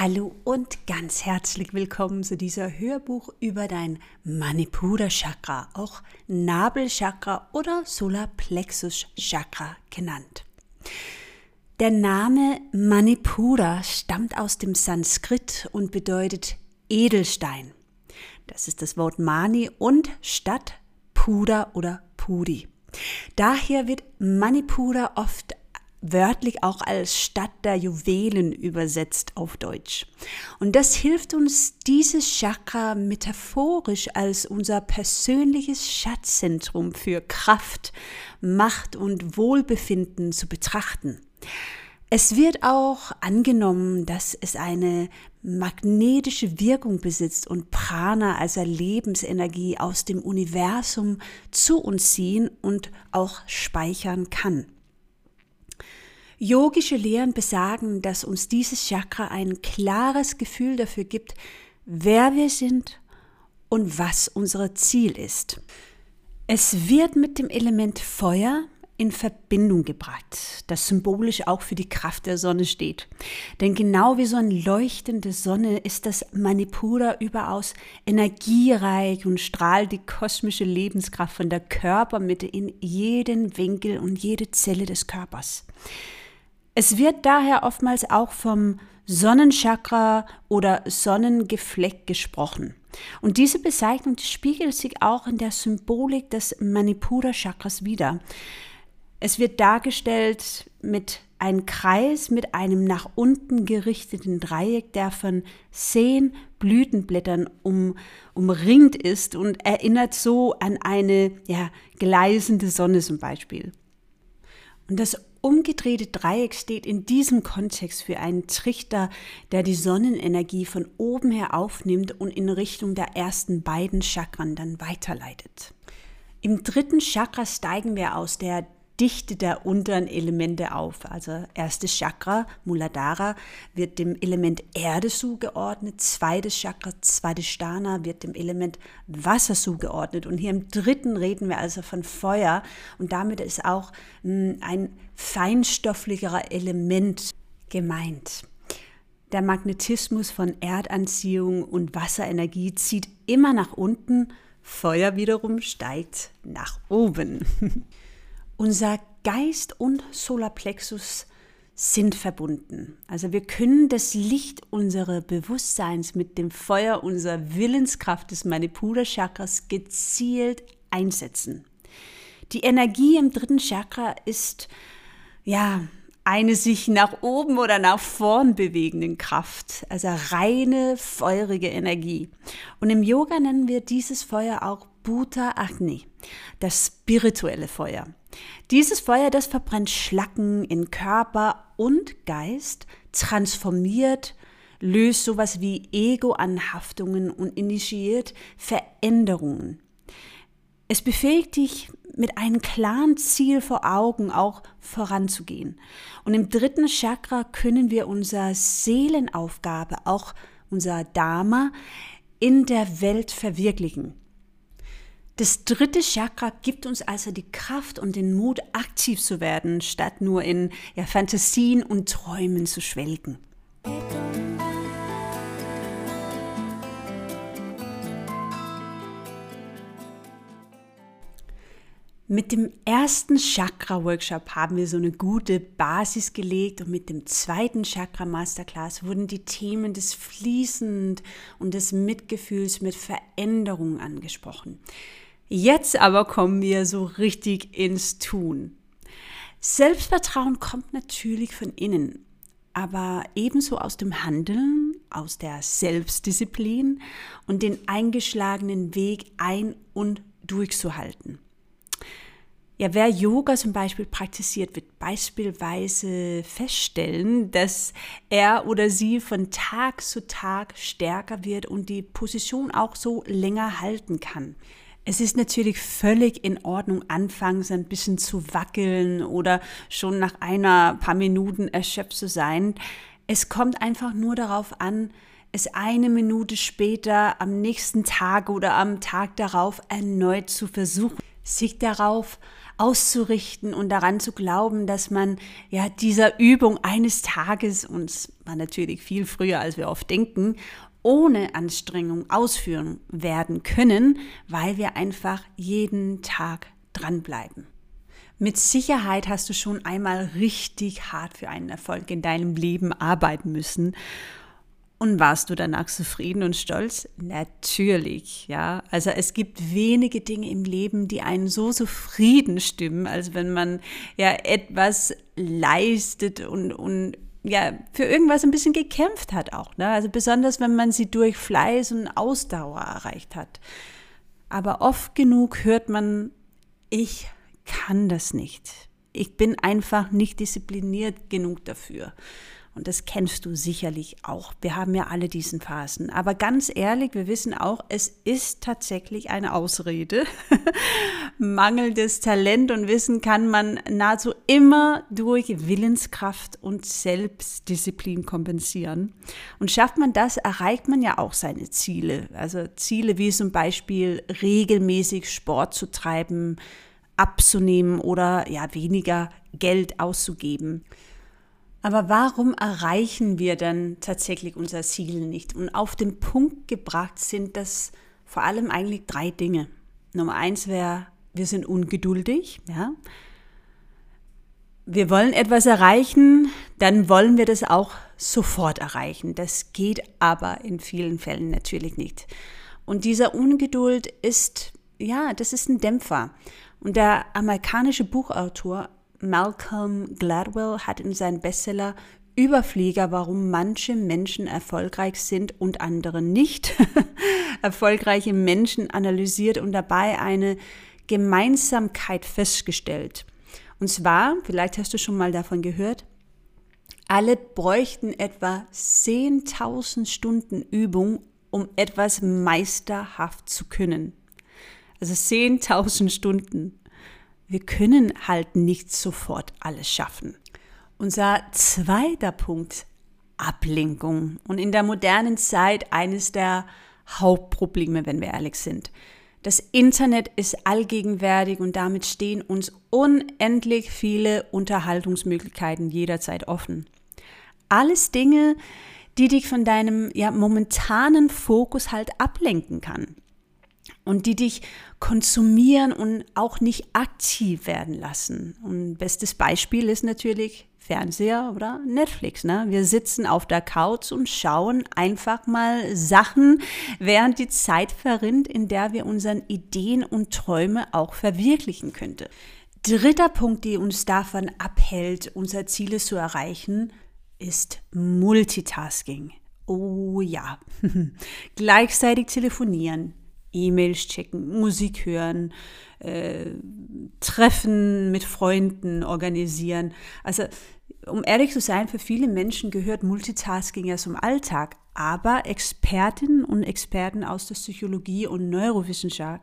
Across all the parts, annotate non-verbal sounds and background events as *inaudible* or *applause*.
Hallo und ganz herzlich willkommen zu dieser Hörbuch über dein Manipura Chakra, auch Nabelchakra oder Solarplexus Chakra genannt. Der Name Manipura stammt aus dem Sanskrit und bedeutet Edelstein. Das ist das Wort Mani und Stadt Pura oder Puri. Daher wird Manipura oft wörtlich auch als Stadt der Juwelen übersetzt auf Deutsch. Und das hilft uns, dieses Chakra metaphorisch als unser persönliches Schatzzentrum für Kraft, Macht und Wohlbefinden zu betrachten. Es wird auch angenommen, dass es eine magnetische Wirkung besitzt und Prana, also Lebensenergie aus dem Universum zu uns ziehen und auch speichern kann. Yogische Lehren besagen, dass uns dieses Chakra ein klares Gefühl dafür gibt, wer wir sind und was unser Ziel ist. Es wird mit dem Element Feuer in Verbindung gebracht, das symbolisch auch für die Kraft der Sonne steht. Denn genau wie so eine leuchtende Sonne ist das Manipura überaus energiereich und strahlt die kosmische Lebenskraft von der Körpermitte in jeden Winkel und jede Zelle des Körpers. Es wird daher oftmals auch vom Sonnenchakra oder Sonnengefleck gesprochen. Und diese Bezeichnung spiegelt sich auch in der Symbolik des Manipura Chakras wider. Es wird dargestellt mit einem Kreis mit einem nach unten gerichteten Dreieck, der von zehn Blütenblättern um, umringt ist und erinnert so an eine ja, gleißende Sonne zum Beispiel. Und das umgedrehte Dreieck steht in diesem Kontext für einen Trichter, der die Sonnenenergie von oben her aufnimmt und in Richtung der ersten beiden Chakren dann weiterleitet. Im dritten Chakra steigen wir aus der Dichte der unteren Elemente auf. Also erstes Chakra, Muladhara, wird dem Element Erde zugeordnet, zweites Chakra, zweites Sthana, wird dem Element Wasser zugeordnet. Und hier im dritten reden wir also von Feuer und damit ist auch hm, ein feinstofflicherer Element gemeint. Der Magnetismus von Erdanziehung und Wasserenergie zieht immer nach unten, Feuer wiederum steigt nach oben. *laughs* Unser Geist und Solarplexus sind verbunden. Also wir können das Licht unseres Bewusstseins mit dem Feuer unserer Willenskraft des Manipura Chakras gezielt einsetzen. Die Energie im dritten Chakra ist ja eine sich nach oben oder nach vorn bewegenden Kraft, also reine feurige Energie. Und im Yoga nennen wir dieses Feuer auch Bhuta Agni, das spirituelle Feuer. Dieses Feuer, das verbrennt Schlacken in Körper und Geist, transformiert, löst sowas wie Ego-Anhaftungen und initiiert Veränderungen. Es befähigt dich, mit einem klaren Ziel vor Augen auch voranzugehen. Und im dritten Chakra können wir unsere Seelenaufgabe, auch unser Dharma, in der Welt verwirklichen. Das dritte Chakra gibt uns also die Kraft und den Mut, aktiv zu werden, statt nur in ja, Fantasien und Träumen zu schwelgen. Mit dem ersten Chakra-Workshop haben wir so eine gute Basis gelegt und mit dem zweiten Chakra-Masterclass wurden die Themen des Fließend und des Mitgefühls mit Veränderungen angesprochen. Jetzt aber kommen wir so richtig ins Tun. Selbstvertrauen kommt natürlich von innen, aber ebenso aus dem Handeln, aus der Selbstdisziplin und den eingeschlagenen Weg ein- und durchzuhalten. Ja, wer Yoga zum Beispiel praktiziert, wird beispielsweise feststellen, dass er oder sie von Tag zu Tag stärker wird und die Position auch so länger halten kann. Es ist natürlich völlig in Ordnung, anfangs ein bisschen zu wackeln oder schon nach einer paar Minuten erschöpft zu sein. Es kommt einfach nur darauf an, es eine Minute später, am nächsten Tag oder am Tag darauf erneut zu versuchen. sich darauf auszurichten und daran zu glauben, dass man ja dieser Übung eines Tages, und war natürlich viel früher, als wir oft denken, ohne Anstrengung ausführen werden können, weil wir einfach jeden Tag dranbleiben. Mit Sicherheit hast du schon einmal richtig hart für einen Erfolg in deinem Leben arbeiten müssen. Und warst du danach zufrieden und stolz? Natürlich, ja. Also es gibt wenige Dinge im Leben, die einen so zufrieden stimmen, als wenn man ja etwas leistet und, und ja, für irgendwas ein bisschen gekämpft hat auch. Ne? Also besonders, wenn man sie durch Fleiß und Ausdauer erreicht hat. Aber oft genug hört man, ich kann das nicht. Ich bin einfach nicht diszipliniert genug dafür. Und das kennst du sicherlich auch. Wir haben ja alle diesen Phasen. Aber ganz ehrlich, wir wissen auch, es ist tatsächlich eine Ausrede. *laughs* Mangelndes Talent und Wissen kann man nahezu immer durch Willenskraft und Selbstdisziplin kompensieren. Und schafft man das, erreicht man ja auch seine Ziele. Also Ziele wie zum Beispiel regelmäßig Sport zu treiben, abzunehmen oder ja weniger Geld auszugeben. Aber warum erreichen wir dann tatsächlich unser Ziel nicht? Und auf den Punkt gebracht sind das vor allem eigentlich drei Dinge. Nummer eins wäre, wir sind ungeduldig, ja. Wir wollen etwas erreichen, dann wollen wir das auch sofort erreichen. Das geht aber in vielen Fällen natürlich nicht. Und dieser Ungeduld ist, ja, das ist ein Dämpfer. Und der amerikanische Buchautor Malcolm Gladwell hat in seinem Bestseller Überflieger, warum manche Menschen erfolgreich sind und andere nicht, *laughs* erfolgreiche Menschen analysiert und dabei eine Gemeinsamkeit festgestellt. Und zwar, vielleicht hast du schon mal davon gehört, alle bräuchten etwa 10.000 Stunden Übung, um etwas meisterhaft zu können. Also 10.000 Stunden wir können halt nicht sofort alles schaffen. Unser zweiter Punkt, Ablenkung. Und in der modernen Zeit eines der Hauptprobleme, wenn wir ehrlich sind. Das Internet ist allgegenwärtig und damit stehen uns unendlich viele Unterhaltungsmöglichkeiten jederzeit offen. Alles Dinge, die dich von deinem ja, momentanen Fokus halt ablenken kann und die dich konsumieren und auch nicht aktiv werden lassen. Und bestes Beispiel ist natürlich Fernseher oder Netflix. Ne? Wir sitzen auf der Couch und schauen einfach mal Sachen, während die Zeit verrinnt, in der wir unseren Ideen und Träume auch verwirklichen könnte. Dritter Punkt, der uns davon abhält, unsere Ziele zu erreichen, ist Multitasking. Oh ja, *laughs* gleichzeitig telefonieren, E-Mails checken, Musik hören, äh, Treffen mit Freunden organisieren. Also um ehrlich zu sein, für viele Menschen gehört Multitasking ja zum Alltag. Aber Expertinnen und Experten aus der Psychologie und Neurowissenschaft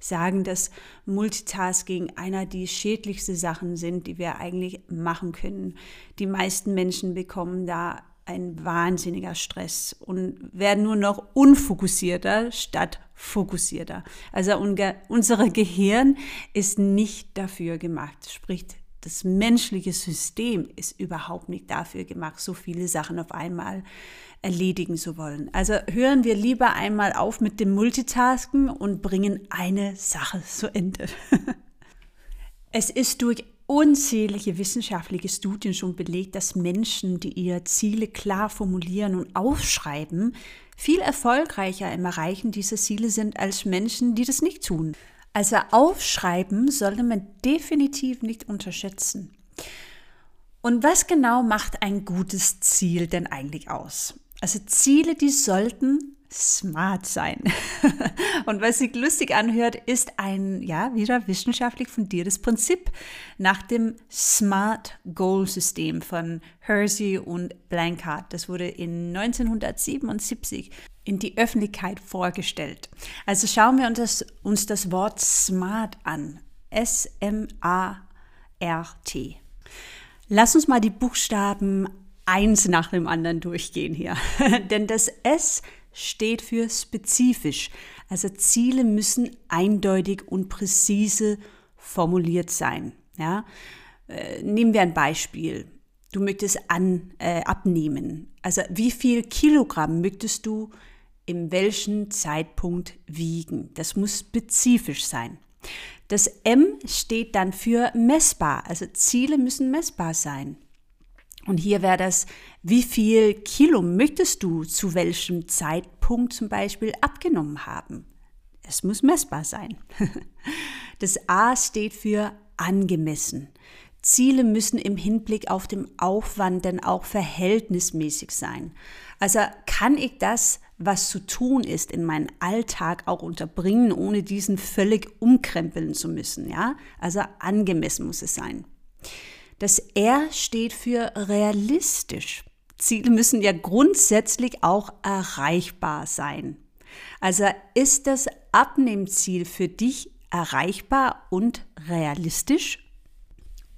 sagen, dass Multitasking einer die schädlichsten Sachen sind, die wir eigentlich machen können. Die meisten Menschen bekommen da ein wahnsinniger Stress und werden nur noch unfokussierter statt fokussierter. Also unser Gehirn ist nicht dafür gemacht, sprich das menschliche System ist überhaupt nicht dafür gemacht, so viele Sachen auf einmal erledigen zu wollen. Also hören wir lieber einmal auf mit dem Multitasken und bringen eine Sache zu Ende. *laughs* es ist durch unzählige wissenschaftliche Studien schon belegt, dass Menschen, die ihre Ziele klar formulieren und aufschreiben, viel erfolgreicher im Erreichen dieser Ziele sind als Menschen, die das nicht tun. Also aufschreiben sollte man definitiv nicht unterschätzen. Und was genau macht ein gutes Ziel denn eigentlich aus? Also Ziele, die sollten smart sein. *laughs* Und was sich lustig anhört, ist ein, ja, wieder wissenschaftlich fundiertes Prinzip nach dem Smart Goal System von Hersey und Blankard. Das wurde in 1977 in die Öffentlichkeit vorgestellt. Also schauen wir uns das, uns das Wort Smart an. S-M-A-R-T. Lass uns mal die Buchstaben eins nach dem anderen durchgehen hier. *laughs* Denn das S steht für spezifisch. Also Ziele müssen eindeutig und präzise formuliert sein. Ja? Äh, nehmen wir ein Beispiel. Du möchtest an, äh, abnehmen. Also wie viel Kilogramm möchtest du in welchem Zeitpunkt wiegen? Das muss spezifisch sein. Das M steht dann für messbar. Also Ziele müssen messbar sein. Und hier wäre das, wie viel Kilo möchtest du zu welchem Zeitpunkt zum Beispiel abgenommen haben? Es muss messbar sein. *laughs* Das A steht für angemessen. Ziele müssen im Hinblick auf den Aufwand dann auch verhältnismäßig sein. Also kann ich das, was zu tun ist, in meinen Alltag auch unterbringen, ohne diesen völlig umkrempeln zu müssen, ja? Also angemessen muss es sein. Das R steht für realistisch. Ziele müssen ja grundsätzlich auch erreichbar sein. Also ist das Abnehmziel für dich erreichbar und realistisch?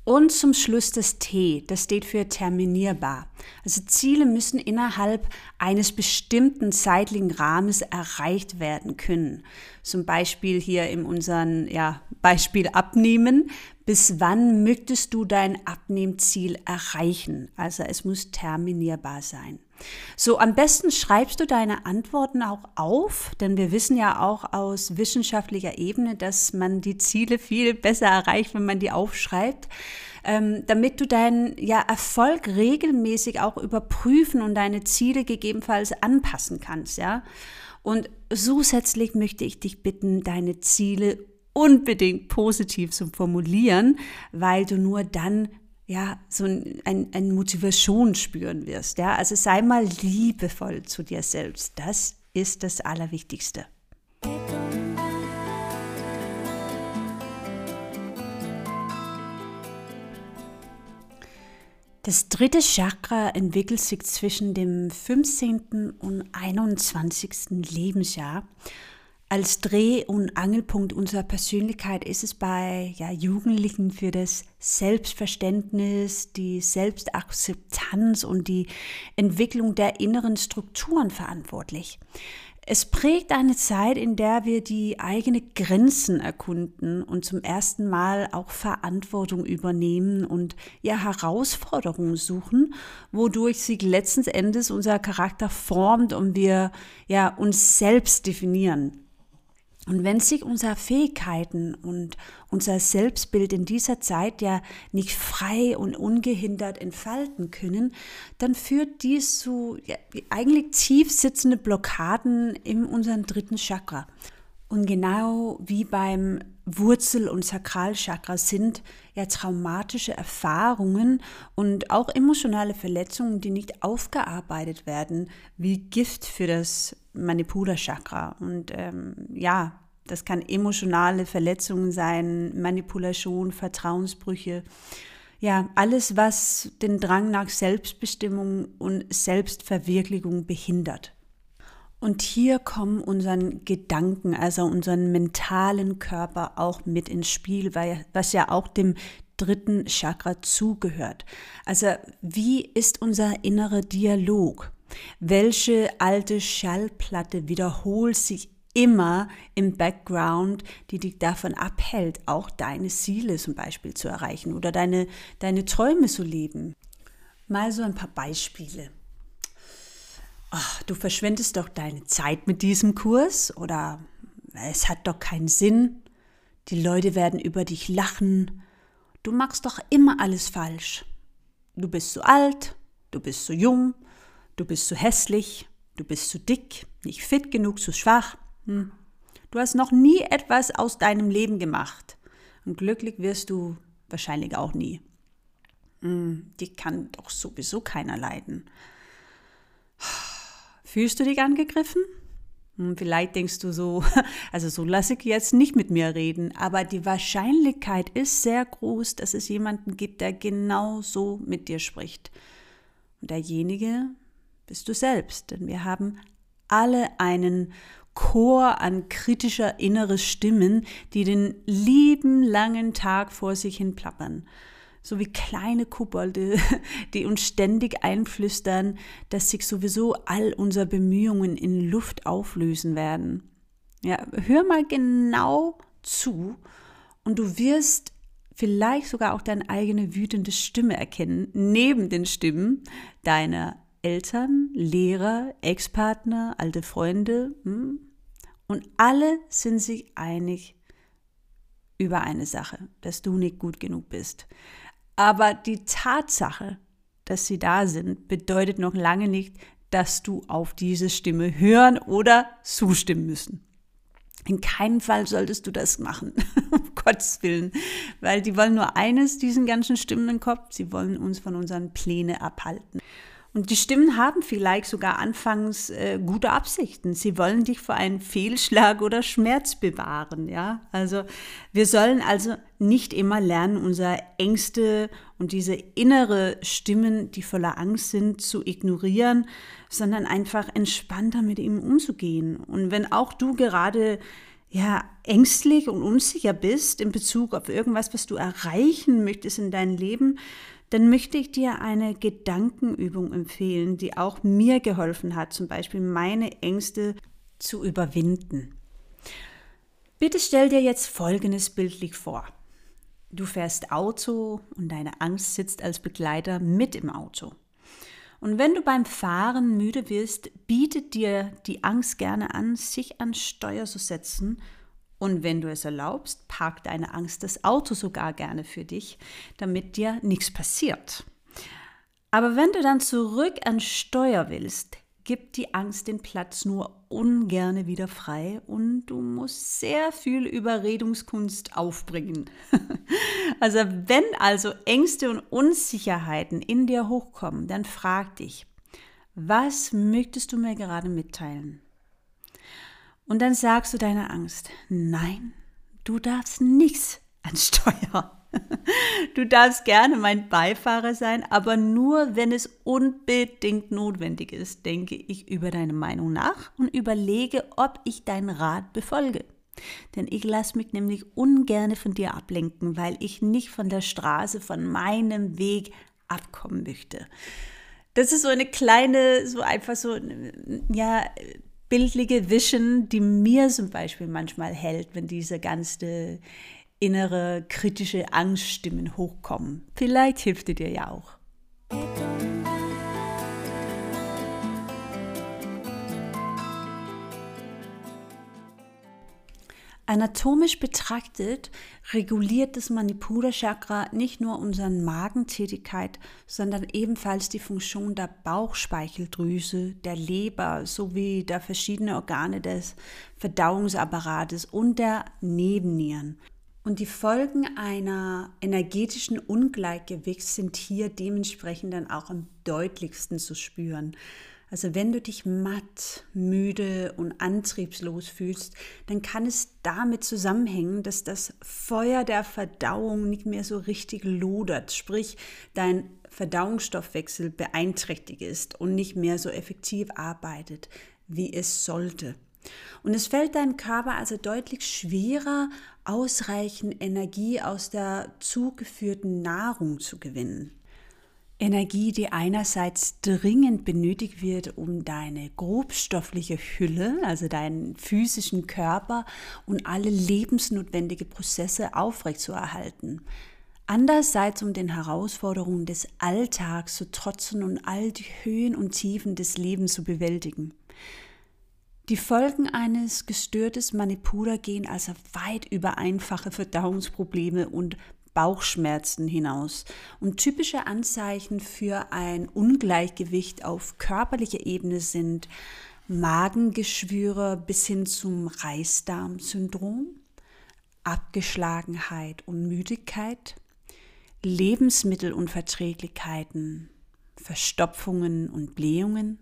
Und zum Schluss das T, das steht für terminierbar. Also Ziele müssen innerhalb eines bestimmten zeitlichen Rahmens erreicht werden können. Zum Beispiel hier in unserem ja, Beispiel Abnehmen. Bis wann möchtest du dein Abnehmziel erreichen? Also es muss terminierbar sein. So, am besten schreibst du deine Antworten auch auf, denn wir wissen ja auch aus wissenschaftlicher Ebene, dass man die Ziele viel besser erreicht, wenn man die aufschreibt. Ähm, damit du deinen ja, Erfolg regelmäßig auch überprüfen und deine Ziele gegebenenfalls anpassen kannst, ja. Und zusätzlich möchte ich dich bitten, deine Ziele unbedingt positiv zu formulieren, weil du nur dann ja, so ein, ein, ein Motivation spüren wirst. Ja? Also sei mal liebevoll zu dir selbst. Das ist das Allerwichtigste. Das dritte Chakra entwickelt sich zwischen dem 15. und 21. Lebensjahr als Dreh- und Angelpunkt unserer Persönlichkeit ist es bei ja, Jugendlichen für das Selbstverständnis, die Selbstakzeptanz und die Entwicklung der inneren Strukturen verantwortlich. Es prägt eine Zeit, in der wir die eigenen Grenzen erkunden und zum ersten Mal auch Verantwortung übernehmen und ja Herausforderungen suchen, wodurch sich letzten Endes unser Charakter formt und wir ja uns selbst definieren. Und wenn sich unsere Fähigkeiten und unser Selbstbild in dieser Zeit ja nicht frei und ungehindert entfalten können, dann führt dies zu ja, eigentlich tief sitzende Blockaden in unserem dritten Chakra. Und genau wie beim Wurzel- und Sakralchakra sind ja traumatische Erfahrungen und auch emotionale Verletzungen, die nicht aufgearbeitet werden, wie Gift für das Manipula-Chakra. Und ähm, ja, das kann emotionale Verletzungen sein, Manipulation, Vertrauensbrüche. Ja, alles, was den Drang nach Selbstbestimmung und Selbstverwirklichung behindert. Und hier kommen unseren Gedanken, also unseren mentalen Körper auch mit ins Spiel, weil, was ja auch dem dritten Chakra zugehört. Also wie ist unser innerer Dialog? Welche alte Schallplatte wiederholt sich immer im Background, die dich davon abhält, auch deine Ziele zum Beispiel zu erreichen oder deine, deine Träume zu leben? Mal so ein paar Beispiele. Ach, du verschwendest doch deine Zeit mit diesem Kurs oder es hat doch keinen Sinn. Die Leute werden über dich lachen. Du machst doch immer alles falsch. Du bist zu alt, du bist zu jung, du bist zu hässlich, du bist zu dick, nicht fit genug, zu schwach. Hm. Du hast noch nie etwas aus deinem Leben gemacht. Und glücklich wirst du wahrscheinlich auch nie. Hm, die kann doch sowieso keiner leiden. Fühlst du dich angegriffen? Hm, vielleicht denkst du so, *laughs* also so lasse ich jetzt nicht mit mir reden, aber die Wahrscheinlichkeit ist sehr groß, dass es jemanden gibt, der genau so mit dir spricht. Und derjenige bist du selbst, denn wir haben alle einen Chor an kritischer innerer Stimmen, die den lieben langen Tag vor sich hin plappern. So wie kleine Kobolde, *laughs* die uns ständig einflüstern, dass sich sowieso all unsere Bemühungen in Luft auflösen werden. Ja, hör mal genau zu und du wirst vielleicht sogar auch deine eigene wütende Stimme erkennen, neben den Stimmen deiner Eltern, Lehrer, Ex-Partner, alte Freunde. Hm? Und alle sind sich einig über eine Sache, dass du nicht gut genug bist. Aber die Tatsache, dass sie da sind, bedeutet noch lange nicht, dass du auf diese Stimme hören oder zustimmen müssen. In keinem Fall solltest du das machen, *laughs* um Gottes Willen, weil die wollen nur eines, diesen ganzen Stimmen im Kopf, sie wollen uns von unseren Plänen abhalten. Und die Stimmen haben vielleicht sogar anfangs äh, gute Absichten. Sie wollen dich vor einem Fehlschlag oder Schmerz bewahren, ja. Also wir sollen also nicht immer lernen, unsere Ängste und diese innere Stimmen, die voller Angst sind, zu ignorieren, sondern einfach entspannter mit ihm umzugehen. Und wenn auch du gerade ja, ängstlich und unsicher bist in Bezug auf irgendwas, was du erreichen möchtest in deinem Leben, dann möchte ich dir eine Gedankenübung empfehlen, die auch mir geholfen hat, zum Beispiel meine Ängste zu überwinden. Bitte stell dir jetzt Folgendes bildlich vor. Du fährst Auto und deine Angst sitzt als Begleiter mit im Auto. Und wenn du beim Fahren müde wirst, bietet dir die Angst gerne an, sich an Steuer zu setzen und wenn du es erlaubst, parkt deine Angst das Auto sogar gerne für dich, damit dir nichts passiert. Aber wenn du dann zurück an Steuer willst, gibt die Angst den Platz nur ungerne wieder frei und du musst sehr viel Überredungskunst aufbringen. *laughs* also wenn also Ängste und Unsicherheiten in dir hochkommen, dann frag dich, was möchtest du mir gerade mitteilen? Und dann sagst du deiner Angst, nein, du darfst nichts an Steuer. *laughs* Du darfst gerne mein Beifahrer sein, aber nur, wenn es unbedingt notwendig ist, denke ich über deine Meinung nach und überlege, ob ich deinen Rat befolge. Denn ich lasse mich nämlich ungerne von dir ablenken, weil ich nicht von der Straße, von meinem Weg abkommen möchte. Das ist so eine kleine, so einfach so, ja, bildliche Vision, die mir zum Beispiel manchmal hält, wenn diese ganze innere kritische Angststimmen hochkommen. Vielleicht hilft dir ja auch. Anatomisch betrachtet reguliert das Manipura-Chakra nicht nur unsere Magentätigkeit, sondern ebenfalls die Funktion der Bauchspeicheldrüse, der Leber sowie der verschiedenen Organe des Verdauungsapparates und der Nebennieren. Und die Folgen einer energetischen Ungleichgewichts sind hier dementsprechend dann auch am deutlichsten zu spüren. Also wenn du dich matt, müde und antriebslos fühlst, dann kann es damit zusammenhängen, dass das Feuer der Verdauung nicht mehr so richtig lodert, sprich dein Verdauungsstoffwechsel beeinträchtigt ist und nicht mehr so effektiv arbeitet, wie es sollte. Und es fällt deinem Körper also deutlich schwerer, ausreichend Energie aus der zugeführten Nahrung zu gewinnen. Energie, die einerseits dringend benötigt wird, um deine grobstoffliche Hülle, also deinen physischen Körper und alle lebensnotwendigen Prozesse aufrechtzuerhalten. Andererseits, um den Herausforderungen des Alltags zu trotzen und all die Höhen und Tiefen des Lebens zu bewältigen. Die Folgen eines gestörtes Manipura gehen also weit über einfache Verdauungsprobleme und Bauchschmerzen hinaus. Und typische Anzeichen für ein Ungleichgewicht auf körperlicher Ebene sind Magengeschwüre bis hin zum Reisdarmsyndrom, Abgeschlagenheit und Müdigkeit, Lebensmittelunverträglichkeiten, Verstopfungen und Blähungen,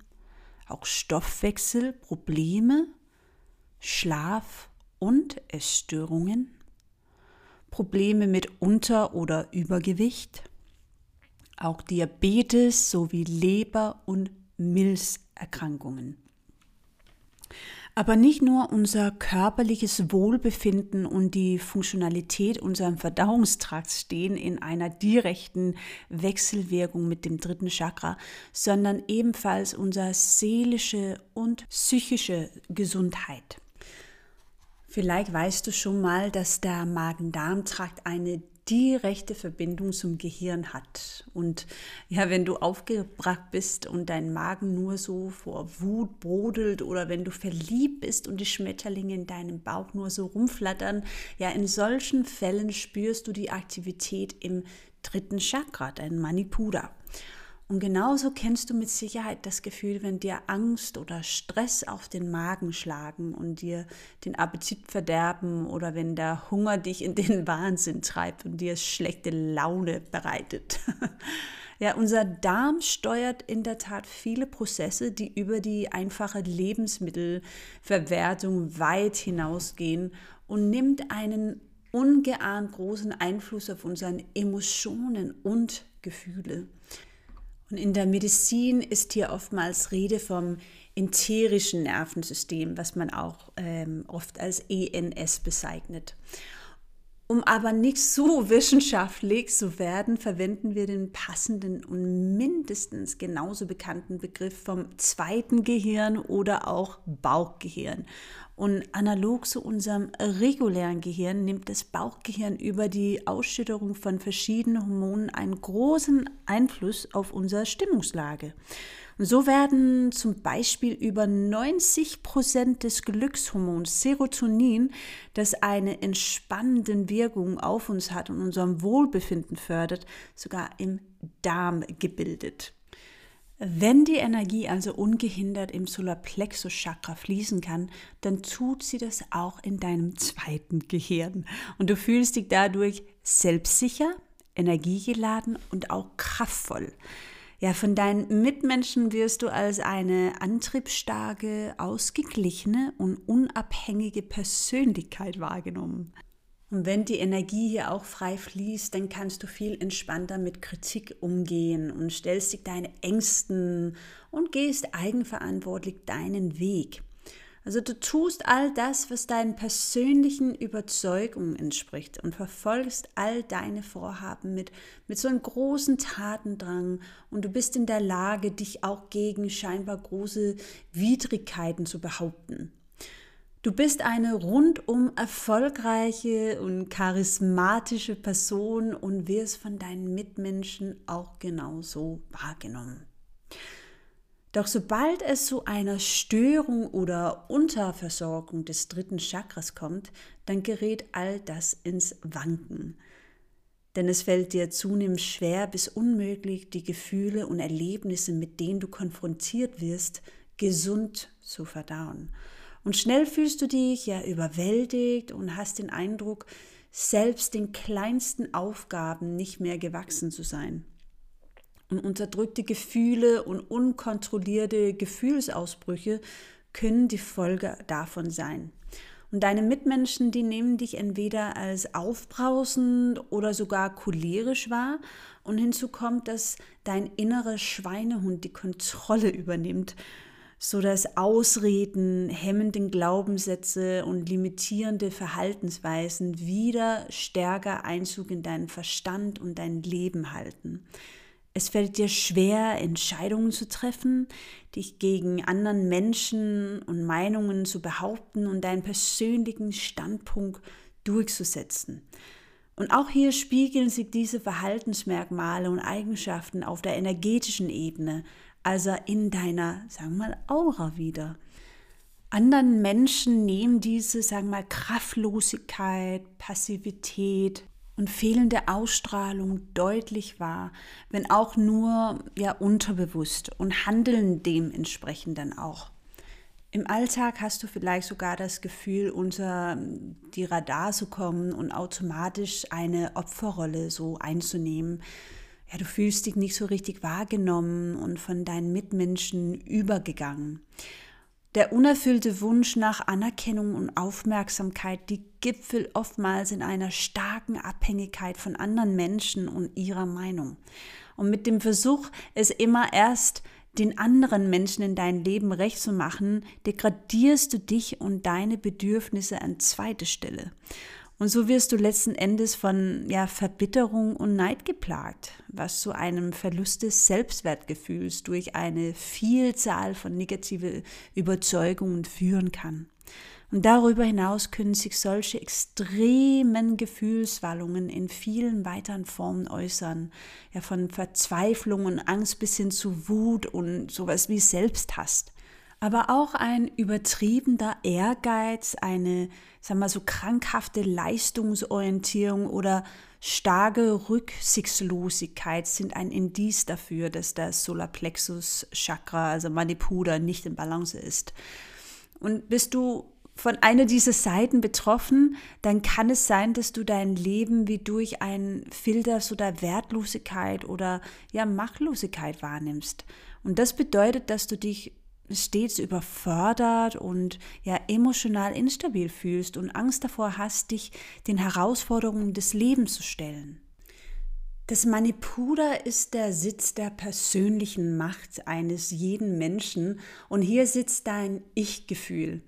auch Stoffwechselprobleme, Schlaf- und Essstörungen, Probleme mit Unter- oder Übergewicht, auch Diabetes sowie Leber- und Milzerkrankungen. Aber nicht nur unser körperliches Wohlbefinden und die Funktionalität unserem Verdauungstrakt stehen in einer direkten Wechselwirkung mit dem dritten Chakra, sondern ebenfalls unsere seelische und psychische Gesundheit. Vielleicht weißt du schon mal, dass der Magen-Darm-Trakt eine direkte Verbindung zum Gehirn hat. Und ja, wenn du aufgebracht bist und dein Magen nur so vor Wut brodelt oder wenn du verliebt bist und die Schmetterlinge in deinem Bauch nur so rumflattern, ja, in solchen Fällen spürst du die Aktivität im dritten Chakra, dein Manipura. Und genauso kennst du mit Sicherheit das Gefühl, wenn dir Angst oder Stress auf den Magen schlagen und dir den Appetit verderben oder wenn der Hunger dich in den *laughs* Wahnsinn treibt und dir schlechte Laune bereitet. *laughs* Ja, unser Darm steuert in der Tat viele Prozesse, die über die einfache Lebensmittelverwertung weit hinausgehen und nimmt einen ungeahnt großen Einfluss auf unsere Emotionen und Gefühle. Und in der Medizin ist hier oftmals Rede vom enterischen Nervensystem, was man auch ähm, oft als ENS bezeichnet. Um aber nicht so *laughs* wissenschaftlich zu werden, verwenden wir den passenden und mindestens genauso bekannten Begriff vom zweiten Gehirn oder auch Bauchgehirn. Und analog zu unserem regulären Gehirn nimmt das Bauchgehirn über die Ausschütterung von verschiedenen Hormonen einen großen Einfluss auf unsere Stimmungslage. Und so werden zum Beispiel über 90 Prozent des Glückshormons Serotonin, das eine entspannende Wirkung auf uns hat und unserem Wohlbefinden fördert, sogar im Darm gebildet. Wenn die Energie also ungehindert im Solarplexus Chakra fließen kann, dann tut sie das auch in deinem zweiten Gehirn und du fühlst dich dadurch selbstsicher, energiegeladen und auch kraftvoll. Ja, von deinen Mitmenschen wirst du als eine antriebsstarke, ausgeglichene und unabhängige Persönlichkeit wahrgenommen. Und wenn die Energie hier auch frei fließt, dann kannst du viel entspannter mit Kritik umgehen und stellst dich deine Ängsten und gehst eigenverantwortlich deinen Weg. Also du tust all das, was deinen persönlichen Überzeugungen entspricht und verfolgst all deine Vorhaben mit, mit so einem großen Tatendrang und du bist in der Lage, dich auch gegen scheinbar große Widrigkeiten zu behaupten. Du bist eine rundum erfolgreiche und charismatische Person und wirst von deinen Mitmenschen auch genauso wahrgenommen. Doch sobald es zu einer Störung oder Unterversorgung des dritten Chakras kommt, dann gerät all das ins Wanken. Denn es fällt dir zunehmend schwer bis unmöglich, die Gefühle und Erlebnisse, mit denen du konfrontiert wirst, gesund zu verdauen. Und schnell fühlst du dich ja überwältigt und hast den Eindruck, selbst den kleinsten Aufgaben nicht mehr gewachsen zu sein. Und unterdrückte Gefühle und unkontrollierte Gefühlsausbrüche können die Folge davon sein. Und deine Mitmenschen, die nehmen dich entweder als aufbrausend oder sogar cholerisch wahr. Und hinzu kommt, dass dein innerer Schweinehund die Kontrolle übernimmt, so dass Ausreden, hemmenden Glaubenssätze und limitierende Verhaltensweisen wieder stärker Einzug in deinen Verstand und dein Leben halten. Es fällt dir schwer, Entscheidungen zu treffen, dich gegen anderen Menschen und Meinungen zu behaupten und deinen persönlichen Standpunkt durchzusetzen. Und auch hier spiegeln sich diese Verhaltensmerkmale und Eigenschaften auf der energetischen Ebene, also in deiner, sagen wir mal, Aura wieder. Anderen Menschen nehmen diese, sagen wir mal, Kraftlosigkeit, Passivität, und fehlende Ausstrahlung deutlich wahr, wenn auch nur ja unterbewusst und handeln dementsprechend dann auch. Im Alltag hast du vielleicht sogar das Gefühl, unter die Radar zu kommen und automatisch eine Opferrolle so einzunehmen. Ja, du fühlst dich nicht so richtig wahrgenommen und von deinen Mitmenschen übergegangen. Der unerfüllte Wunsch nach Anerkennung und Aufmerksamkeit, die gipfelt oftmals in einer starken Abhängigkeit von anderen Menschen und ihrer Meinung. Und mit dem Versuch, es immer erst den anderen Menschen in dein Leben recht zu machen, degradierst du dich und deine Bedürfnisse an zweite Stelle. Und so wirst du letzten Endes von ja, Verbitterung und Neid geplagt, was zu einem Verlust des Selbstwertgefühls durch eine Vielzahl von negative Überzeugungen führen kann. Und darüber hinaus können sich solche extremen Gefühlswallungen in vielen weiteren Formen äußern. Ja, von Verzweiflung und Angst bis hin zu Wut und sowas wie Selbsthass. Aber auch ein übertriebener Ehrgeiz, eine, sagen wir so, krankhafte Leistungsorientierung oder starke Rücksichtslosigkeit sind ein Indiz dafür, dass das Solarplexus Chakra, also Manipura, nicht in Balance ist. Und bist du von einer dieser Seiten betroffen, dann kann es sein, dass du dein Leben wie durch einen Filter so der Wertlosigkeit oder ja Machtlosigkeit wahrnimmst. Und das bedeutet, dass du dich stets überfordert und ja emotional instabil fühlst und Angst davor hast, dich den Herausforderungen des Lebens zu stellen. Das Manipura ist der Sitz der persönlichen Macht eines jeden Menschen und hier sitzt dein Ich-Gefühl.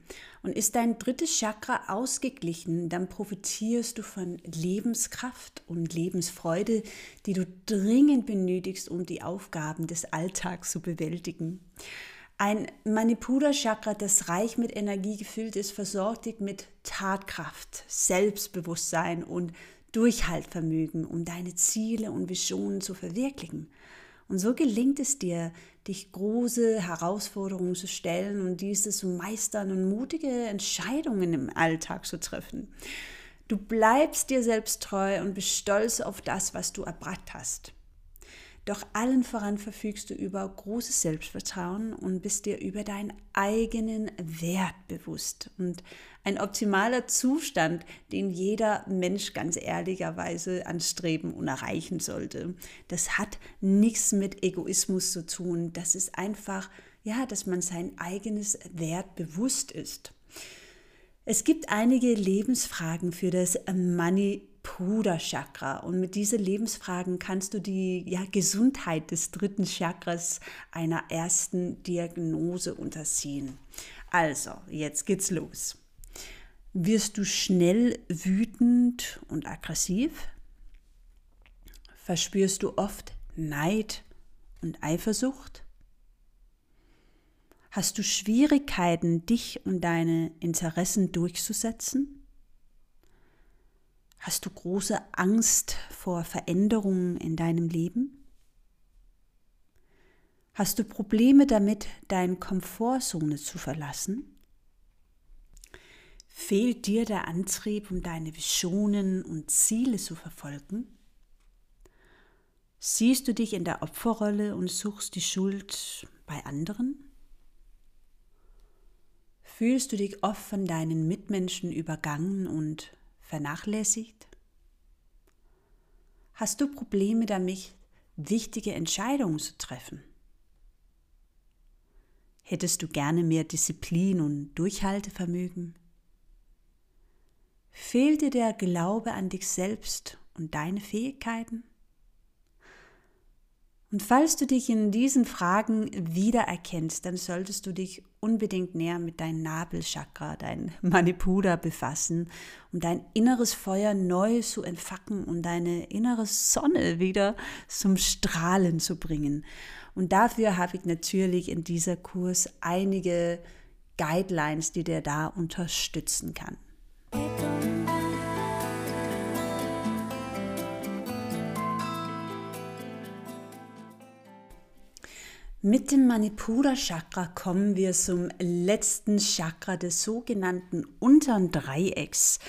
Und ist dein drittes Chakra ausgeglichen, dann profitierst du von Lebenskraft und Lebensfreude, die du dringend benötigst, um die Aufgaben des Alltags zu bewältigen. Ein Manipura-Chakra, das reich mit Energie gefüllt ist, versorgt dich mit Tatkraft, Selbstbewusstsein und Durchhaltvermögen, um deine Ziele und Visionen zu verwirklichen. Und so gelingt es dir, dich große Herausforderungen zu stellen und diese zu meistern und mutige Entscheidungen im Alltag zu treffen. Du bleibst dir selbst treu und bist stolz auf das, was du erbracht hast. Doch allen voran verfügst du über großes Selbstvertrauen und bist dir über deinen eigenen Wert bewusst. Und ein optimaler Zustand, den jeder Mensch ganz ehrlicherweise anstreben und erreichen sollte. Das hat nichts mit Egoismus zu tun. Das ist einfach, ja, dass man sein eigenes Wert bewusst ist. Es gibt einige Lebensfragen für das Money Puder-Chakra. Und mit diesen Lebensfragen kannst du die ja, Gesundheit des dritten Chakras einer ersten Diagnose unterziehen. Also, jetzt geht's los. Wirst du schnell wütend und aggressiv? Verspürst du oft Neid und Eifersucht? Hast du Schwierigkeiten, dich und deine Interessen durchzusetzen? Hast du große Angst vor Veränderungen in deinem Leben? Hast du Probleme damit, deine Komfortzone zu verlassen? Fehlt dir der Antrieb, um deine Visionen und Ziele zu verfolgen? Siehst du dich in der Opferrolle und suchst die Schuld bei anderen? Fühlst du dich oft von deinen Mitmenschen übergangen und vernachlässigt? Hast du Probleme damit, wichtige Entscheidungen zu treffen? Hättest du gerne mehr Disziplin und Durchhaltevermögen? Fehlt dir der Glaube an dich selbst und deine Fähigkeiten? Und falls du dich in diesen Fragen wiedererkennst, dann solltest du dich unbedingt näher mit deinem Nabelchakra, dein Manipura befassen, um dein inneres Feuer neu zu entfachen und deine innere Sonne wieder zum Strahlen zu bringen. Und dafür habe ich natürlich in dieser Kurs einige Guidelines, die dir da unterstützen kann. Mit dem Manipura Chakra kommen wir zum letzten Chakra des sogenannten unteren Dreiecks.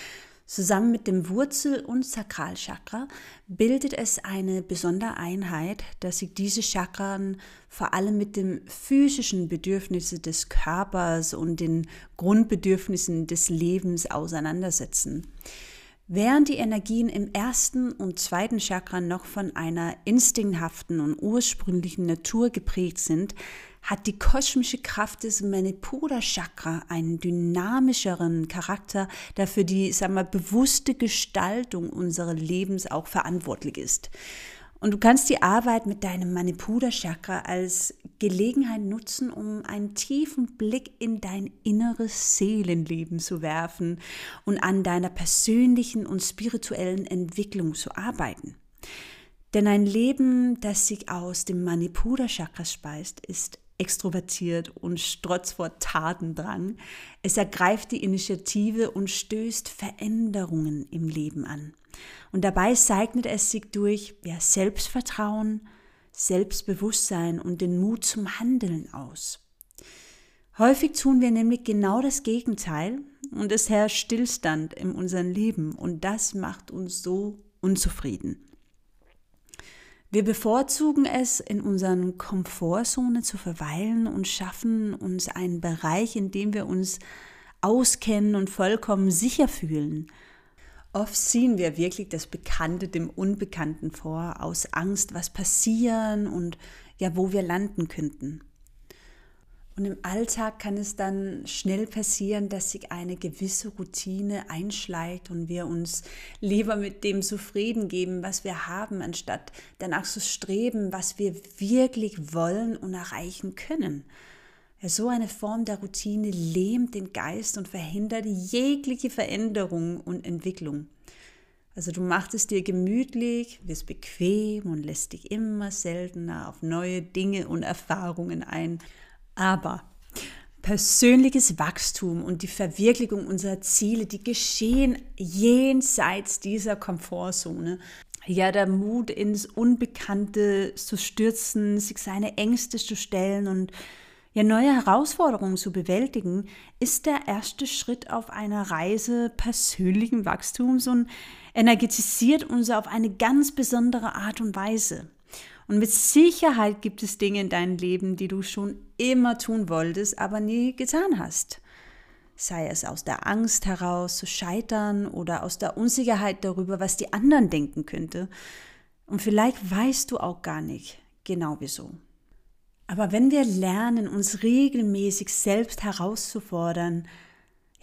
Zusammen mit dem Wurzel- und Sakralchakra bildet es eine besondere Einheit, dass sich diese Chakren vor allem mit den physischen Bedürfnissen des Körpers und den Grundbedürfnissen des Lebens auseinandersetzen. Während die Energien im ersten und zweiten Chakra noch von einer instinkthaften und ursprünglichen Natur geprägt sind, hat die kosmische Kraft des Manipura Chakra einen dynamischeren Charakter, der für die sagen wir, bewusste Gestaltung unseres Lebens auch verantwortlich ist. Und du kannst die Arbeit mit deinem Manipura Chakra als Gelegenheit nutzen, um einen tiefen Blick in dein inneres Seelenleben zu werfen und an deiner persönlichen und spirituellen Entwicklung zu arbeiten. Denn ein Leben, das sich aus dem Manipura Chakra speist, ist extrovertiert und strotzt vor Tatendrang. Es ergreift die Initiative und stößt Veränderungen im Leben an. Und dabei zeichnet es sich durch ja, Selbstvertrauen, Selbstbewusstsein und den Mut zum Handeln aus. Häufig tun wir nämlich genau das Gegenteil und es herrscht Stillstand in unserem Leben und das macht uns so unzufrieden. Wir bevorzugen es, in unseren Komfortzone zu verweilen und schaffen uns einen Bereich, in dem wir uns auskennen und vollkommen sicher fühlen. Oft ziehen wir wirklich das Bekannte dem Unbekannten vor, aus Angst, was passieren und ja, wo wir landen könnten. Und im Alltag kann es dann schnell passieren, dass sich eine gewisse Routine einschleicht und wir uns lieber mit dem zufrieden geben, was wir haben, anstatt danach zu streben, was wir wirklich wollen und erreichen können. So eine Form der Routine lähmt den Geist und verhindert jegliche Veränderung und Entwicklung. Also du machst es dir gemütlich, wirst bequem und lässt dich immer seltener auf neue Dinge und Erfahrungen ein. Aber persönliches Wachstum und die Verwirklichung unserer Ziele, die geschehen jenseits dieser Komfortzone. Ja, der Mut ins Unbekannte zu stürzen, sich seine Ängste zu stellen und ja, neue Herausforderungen zu bewältigen, ist der erste Schritt auf einer Reise persönlichen Wachstums und energetisiert uns auf eine ganz besondere Art und Weise. Und mit Sicherheit gibt es Dinge in deinem Leben, die du schon immer tun wolltest, aber nie getan hast. Sei es aus der Angst heraus zu scheitern oder aus der Unsicherheit darüber, was die anderen denken könnte. Und vielleicht weißt du auch gar nicht genau wieso. Aber wenn wir lernen, uns regelmäßig selbst herauszufordern,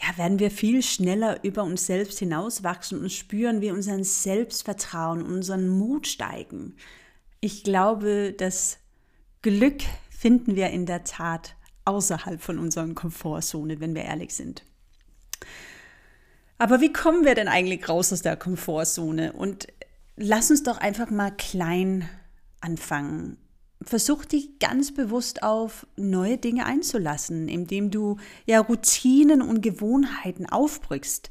ja, werden wir viel schneller über uns selbst hinauswachsen und spüren, wie unser Selbstvertrauen, unseren Mut steigen. Ich glaube, das Glück finden wir in der Tat außerhalb von unserer Komfortzone, wenn wir ehrlich sind. Aber wie kommen wir denn eigentlich raus aus der Komfortzone? Und lass uns doch einfach mal klein anfangen. Versuch dich ganz bewusst auf neue Dinge einzulassen, indem du ja Routinen und Gewohnheiten aufbrichst.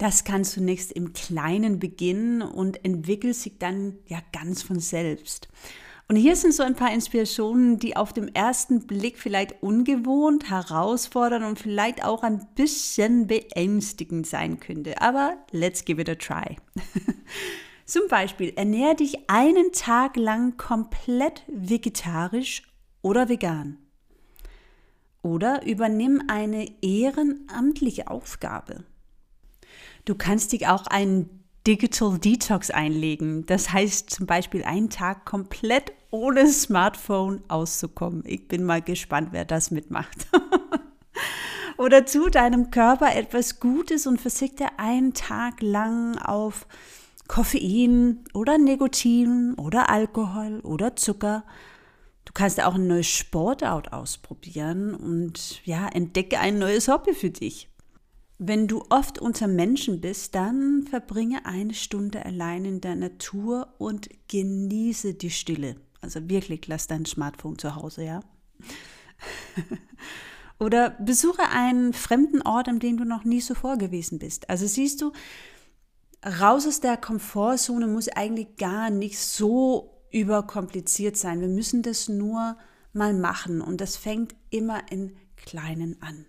Das kann zunächst im Kleinen beginnen und entwickelt sich dann ja ganz von selbst. Und hier sind so ein paar Inspirationen, die auf den ersten Blick vielleicht ungewohnt, herausfordernd und vielleicht auch ein bisschen beängstigend sein könnte. Aber let's give it a try. *laughs* Zum Beispiel ernähre dich einen Tag lang komplett vegetarisch oder vegan. Oder übernimm eine ehrenamtliche Aufgabe. Du kannst dich auch einen Digital Detox einlegen. Das heißt zum Beispiel einen Tag komplett ohne Smartphone auszukommen. Ich bin mal gespannt, wer das mitmacht. *laughs* oder zu deinem Körper etwas Gutes und verzichte einen Tag lang auf Koffein oder Nikotin oder Alkohol oder Zucker. Du kannst auch ein neues Sportart ausprobieren und ja, entdecke ein neues Hobby für dich. Wenn du oft unter Menschen bist, dann verbringe eine Stunde allein in der Natur und genieße die Stille. Also wirklich, lass dein Smartphone zu Hause, ja? *laughs* Oder besuche einen fremden Ort, an dem du noch nie zuvor gewesen bist. Also siehst du, raus aus der Komfortzone muss eigentlich gar nicht so überkompliziert sein. Wir müssen das nur mal machen und das fängt immer in Kleinen an.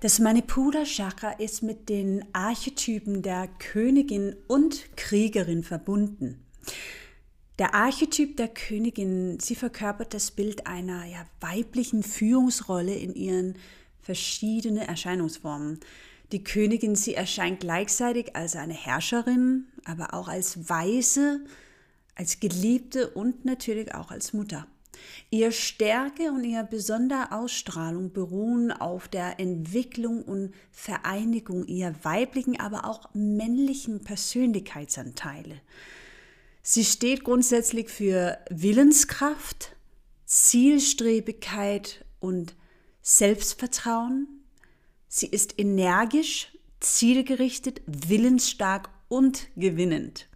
Das Manipura Chakra ist mit den Archetypen der Königin und Kriegerin verbunden. Der Archetyp der Königin, sie verkörpert das Bild einer ja, weiblichen Führungsrolle in ihren verschiedenen Erscheinungsformen. Die Königin, sie erscheint gleichzeitig als eine Herrscherin, aber auch als Weise, als Geliebte und natürlich auch als Mutter. Ihre Stärke und ihre besondere Ausstrahlung beruhen auf der Entwicklung und Vereinigung ihrer weiblichen, aber auch männlichen Persönlichkeitsanteile. Sie steht grundsätzlich für Willenskraft, Zielstrebigkeit und Selbstvertrauen. Sie ist energisch, zielgerichtet, willensstark und gewinnend.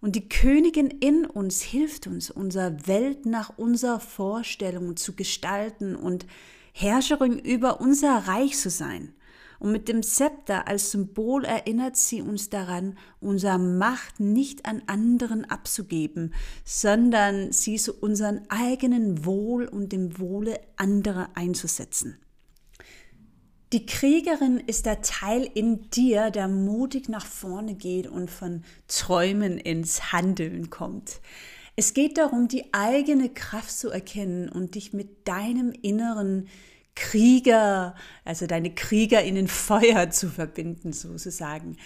Und die Königin in uns hilft uns, unsere Welt nach unserer Vorstellung zu gestalten und Herrscherin über unser Reich zu sein. Und mit dem Zepter als Symbol erinnert sie uns daran, unsere Macht nicht an anderen abzugeben, sondern sie zu unserem eigenen Wohl und dem Wohle anderer einzusetzen. Die Kriegerin ist der Teil in dir, der mutig nach vorne geht und von Träumen ins Handeln kommt. Es geht darum, die eigene Kraft zu erkennen und dich mit deinem inneren Krieger, also deine Krieger in den Feuer *laughs* zu verbinden, sozusagen.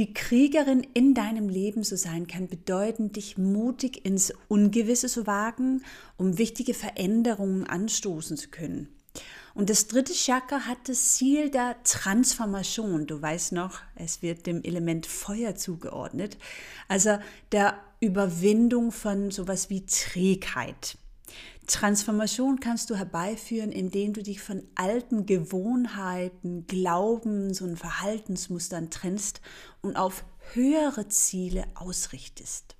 Die Kriegerin in deinem Leben zu sein, kann bedeuten, dich mutig ins Ungewisse zu wagen, um wichtige Veränderungen anstoßen zu können. Und das dritte Chakra hat das Ziel der Transformation. Du weißt noch, es wird dem Element Feuer zugeordnet. Also der Überwindung von sowas wie Trägheit. Transformation kannst du herbeiführen, indem du dich von alten Gewohnheiten, Glaubens- und Verhaltensmustern trennst und auf höhere Ziele ausrichtest.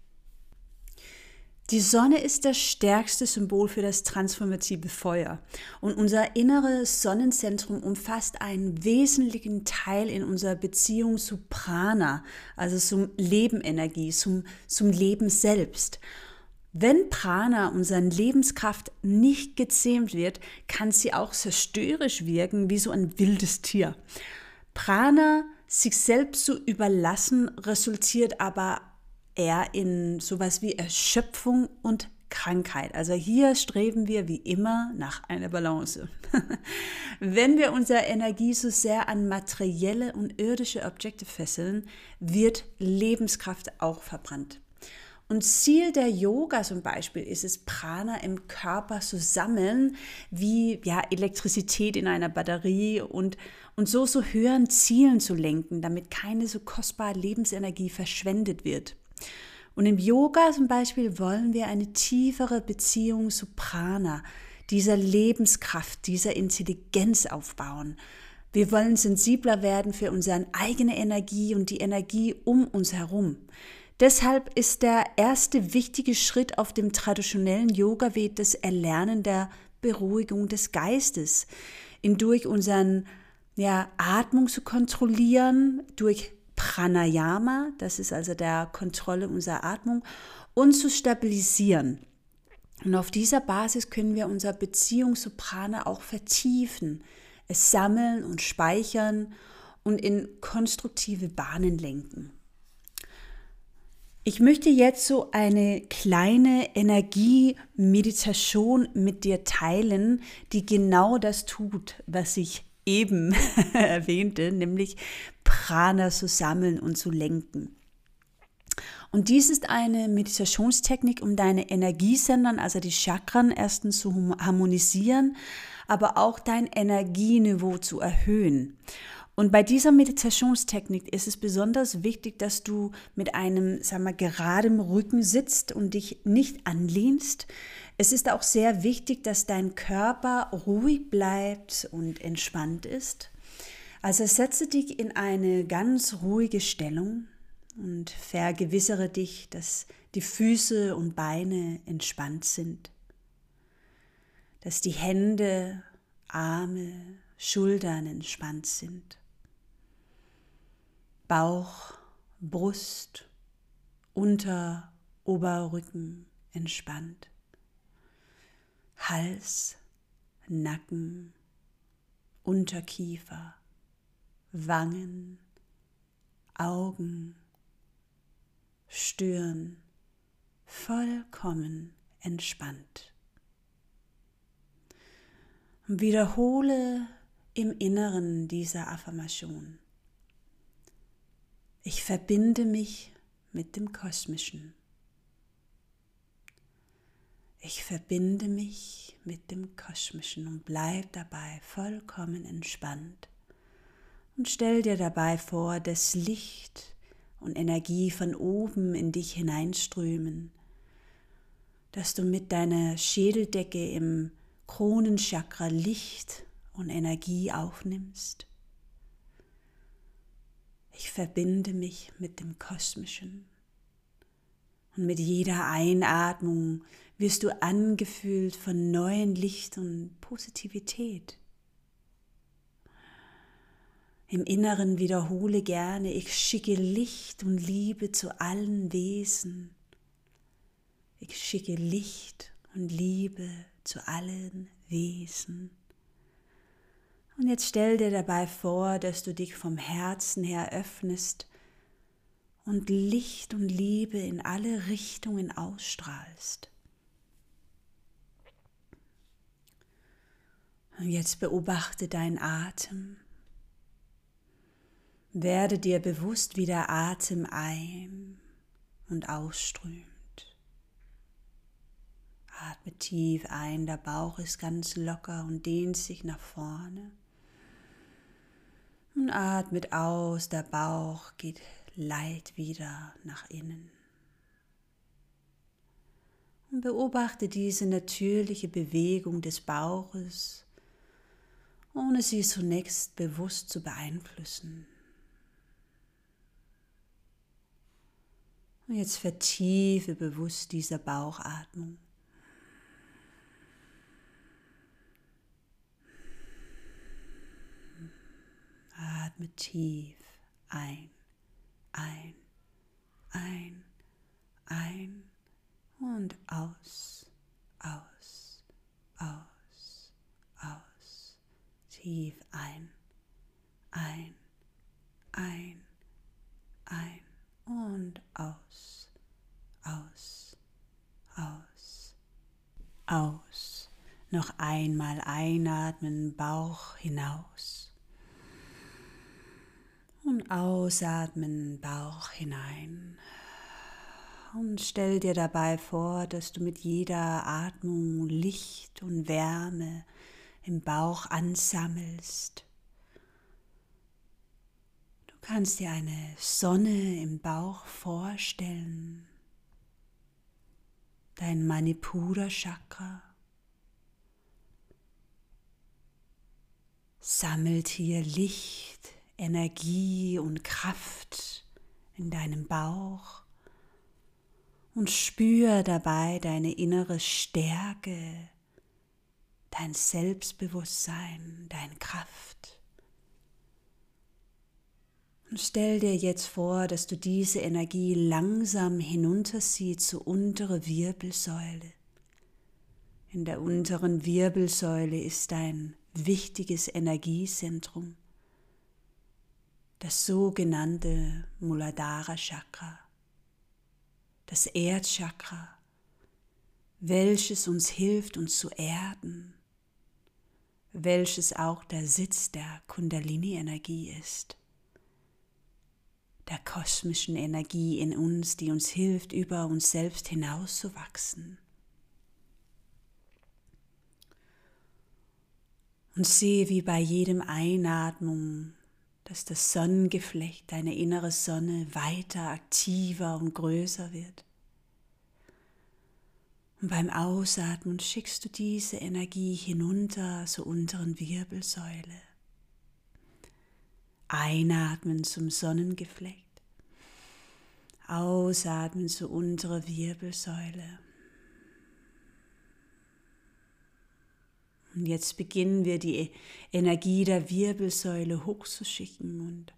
Die Sonne ist das stärkste Symbol für das transformative Feuer und unser inneres Sonnenzentrum umfasst einen wesentlichen Teil in unserer Beziehung zu Prana, also zum Lebenenergie, zum, zum Leben selbst. Wenn Prana, unsere Lebenskraft, nicht gezähmt wird, kann sie auch zerstörerisch wirken wie so ein wildes Tier. Prana sich selbst zu überlassen, resultiert aber eher in sowas wie Erschöpfung und Krankheit. Also hier streben wir wie immer nach einer Balance. *laughs* Wenn wir unsere Energie so sehr an materielle und irdische Objekte fesseln, wird Lebenskraft auch verbrannt. Und Ziel der Yoga zum Beispiel ist es, Prana im Körper zu sammeln, wie ja, Elektrizität in einer Batterie und, und so zu höheren Zielen zu lenken, damit keine so kostbare Lebensenergie verschwendet wird. Und im Yoga zum Beispiel wollen wir eine tiefere Beziehung zu Prana, dieser Lebenskraft, dieser Intelligenz aufbauen. Wir wollen sensibler werden für unsere eigene Energie und die Energie um uns herum. Deshalb ist der erste wichtige Schritt auf dem traditionellen Yoga-Weg das Erlernen der Beruhigung des Geistes, indurch unseren ja, Atmung zu kontrollieren, durch Pranayama, das ist also der Kontrolle unserer Atmung, und zu stabilisieren. Und auf dieser Basis können wir unsere Beziehung zu Prana auch vertiefen, es sammeln und speichern und in konstruktive Bahnen lenken. Ich möchte jetzt so eine kleine Energiemeditation mit dir teilen, die genau das tut, was ich eben *laughs* erwähnte, nämlich Prana zu sammeln und zu lenken. Und dies ist eine Meditationstechnik, um deine Energiesendern, also die Chakren, erstens zu harmonisieren, aber auch dein Energieniveau zu erhöhen. Und bei dieser Meditationstechnik ist es besonders wichtig, dass du mit einem, sagen wir, geradem Rücken sitzt und dich nicht anlehnst. Es ist auch sehr wichtig, dass dein Körper ruhig bleibt und entspannt ist. Also setze dich in eine ganz ruhige Stellung und vergewissere dich, dass die Füße und Beine entspannt sind, dass die Hände, Arme, Schultern entspannt sind. Bauch, Brust, Unter, Oberrücken entspannt. Hals, Nacken, Unterkiefer, Wangen, Augen, Stirn, vollkommen entspannt. Wiederhole im Inneren dieser Affirmation. Ich verbinde mich mit dem Kosmischen. Ich verbinde mich mit dem Kosmischen und bleib dabei vollkommen entspannt. Und stell dir dabei vor, dass Licht und Energie von oben in dich hineinströmen, dass du mit deiner Schädeldecke im Kronenchakra Licht und Energie aufnimmst. Ich verbinde mich mit dem Kosmischen. Und mit jeder Einatmung wirst du angefüllt von neuem Licht und Positivität. Im Inneren wiederhole gerne, ich schicke Licht und Liebe zu allen Wesen. Ich schicke Licht und Liebe zu allen Wesen. Und jetzt stell dir dabei vor, dass du dich vom Herzen her öffnest und Licht und Liebe in alle Richtungen ausstrahlst. Und jetzt beobachte deinen Atem. Werde dir bewusst, wie der Atem ein- und ausströmt. Atme tief ein, der Bauch ist ganz locker und dehnt sich nach vorne. Und atmet aus, der Bauch geht leicht wieder nach innen. Und beobachte diese natürliche Bewegung des Bauches, ohne sie zunächst bewusst zu beeinflussen. Und jetzt vertiefe bewusst diese Bauchatmung. Atme tief ein, ein, ein, ein und aus, aus, aus, aus. Tief ein, ein, ein, ein und aus, aus, aus, aus. Noch einmal einatmen, Bauch hinaus. Und ausatmen, Bauch hinein. Und stell dir dabei vor, dass du mit jeder Atmung Licht und Wärme im Bauch ansammelst kannst dir eine Sonne im Bauch vorstellen, dein Manipura sammelt hier Licht, Energie und Kraft in deinem Bauch und spür dabei deine innere Stärke, dein Selbstbewusstsein, deine Kraft. Und stell dir jetzt vor, dass du diese Energie langsam hinunterziehst zur unteren Wirbelsäule. In der unteren Wirbelsäule ist ein wichtiges Energiezentrum, das sogenannte Muladhara Chakra, das Erdchakra, welches uns hilft, uns zu erden, welches auch der Sitz der Kundalini-Energie ist der kosmischen Energie in uns, die uns hilft, über uns selbst hinauszuwachsen. Und sehe, wie bei jedem Einatmung, dass das Sonnengeflecht, deine innere Sonne, weiter aktiver und größer wird. Und beim Ausatmen schickst du diese Energie hinunter zur unteren Wirbelsäule. Einatmen zum Sonnengeflecht. Ausatmen zu unserer Wirbelsäule. Und jetzt beginnen wir die Energie der Wirbelsäule hochzuschicken und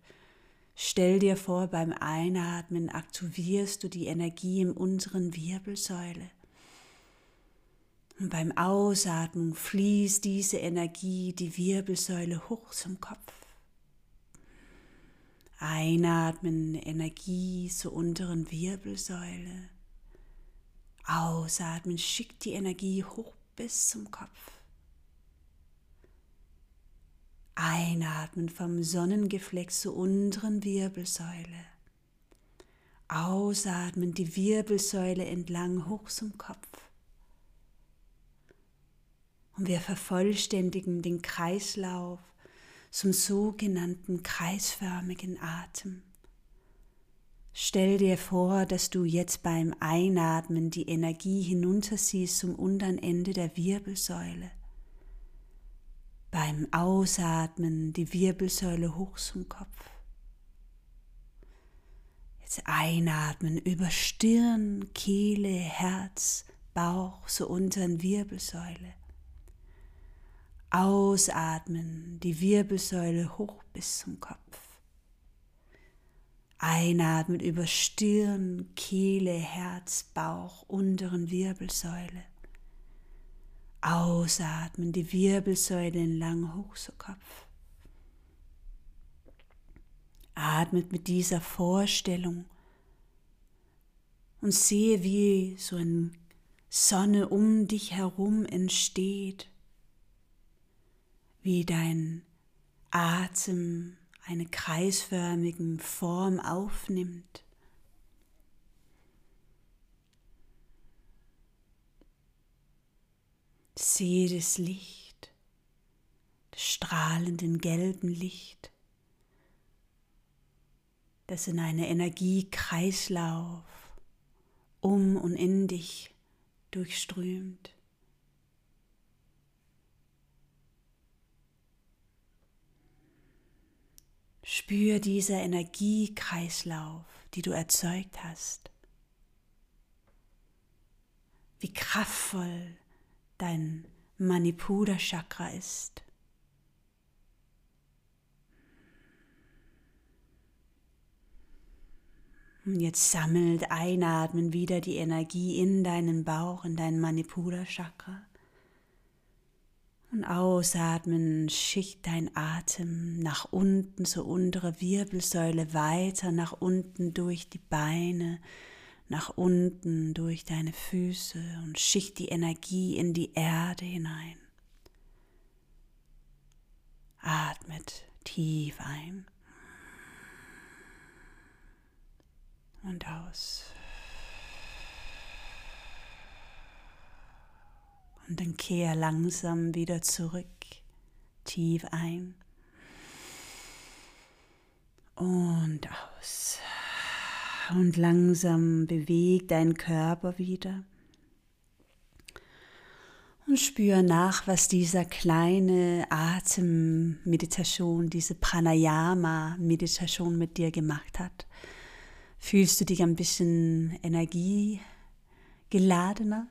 stell dir vor, beim Einatmen aktivierst du die Energie im unteren Wirbelsäule. Und beim Ausatmen fließt diese Energie die Wirbelsäule hoch zum Kopf. Einatmen, Energie zur unteren Wirbelsäule. Ausatmen, schickt die Energie hoch bis zum Kopf. Einatmen vom Sonnengeflex zur unteren Wirbelsäule. Ausatmen die Wirbelsäule entlang hoch zum Kopf. Und wir vervollständigen den Kreislauf zum sogenannten kreisförmigen Atem. Stell dir vor, dass du jetzt beim Einatmen die Energie hinunterziehst zum unteren Ende der Wirbelsäule. Beim Ausatmen die Wirbelsäule hoch zum Kopf. Jetzt einatmen über Stirn, Kehle, Herz, Bauch zur unteren Wirbelsäule. Ausatmen, die Wirbelsäule hoch bis zum Kopf. Einatmen über Stirn, Kehle, Herz, Bauch, unteren Wirbelsäule. Ausatmen, die Wirbelsäule entlang hoch zu Kopf. Atmet mit dieser Vorstellung und sehe, wie so eine Sonne um dich herum entsteht, wie dein Atem eine kreisförmige Form aufnimmt. Sehe das Licht, das strahlenden gelben Licht, das in einen Energiekreislauf um und in dich durchströmt. Spür dieser Energiekreislauf, die du erzeugt hast. Wie kraftvoll dein Manipura Chakra ist. Und jetzt sammelt einatmen wieder die Energie in deinen Bauch, in dein Manipura Chakra. Und ausatmen, schicht dein Atem nach unten zur unteren Wirbelsäule, weiter nach unten durch die Beine, nach unten durch deine Füße und schicht die Energie in die Erde hinein. Atmet tief ein und aus. Und dann kehr langsam wieder zurück, tief ein und aus. Und langsam bewegt dein Körper wieder. Und spür nach, was dieser kleine Atemmeditation, diese Pranayama-Meditation mit dir gemacht hat. Fühlst du dich ein bisschen energiegeladener?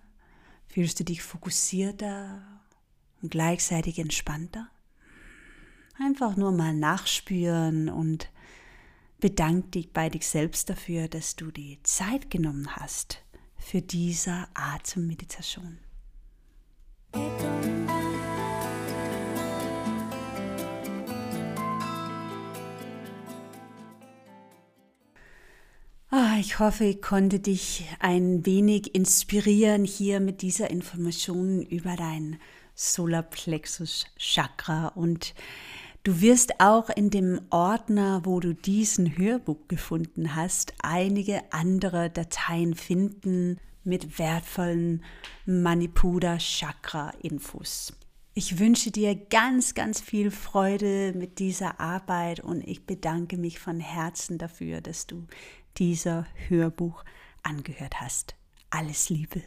Fühlst du dich fokussierter und gleichzeitig entspannter? Einfach nur mal nachspüren und bedank dich bei dich selbst dafür, dass du die Zeit genommen hast für diese Atemmeditation. ich hoffe, ich konnte dich ein wenig inspirieren hier mit dieser Information über dein Solarplexus Chakra und Du wirst auch in dem Ordner, wo du diesen Hörbuch gefunden hast, einige andere Dateien finden mit wertvollen Manipura Chakra Infos. Ich wünsche dir ganz, ganz viel Freude mit dieser Arbeit und ich bedanke mich von Herzen dafür, dass du dieser Hörbuch angehört hast. Alles Liebe.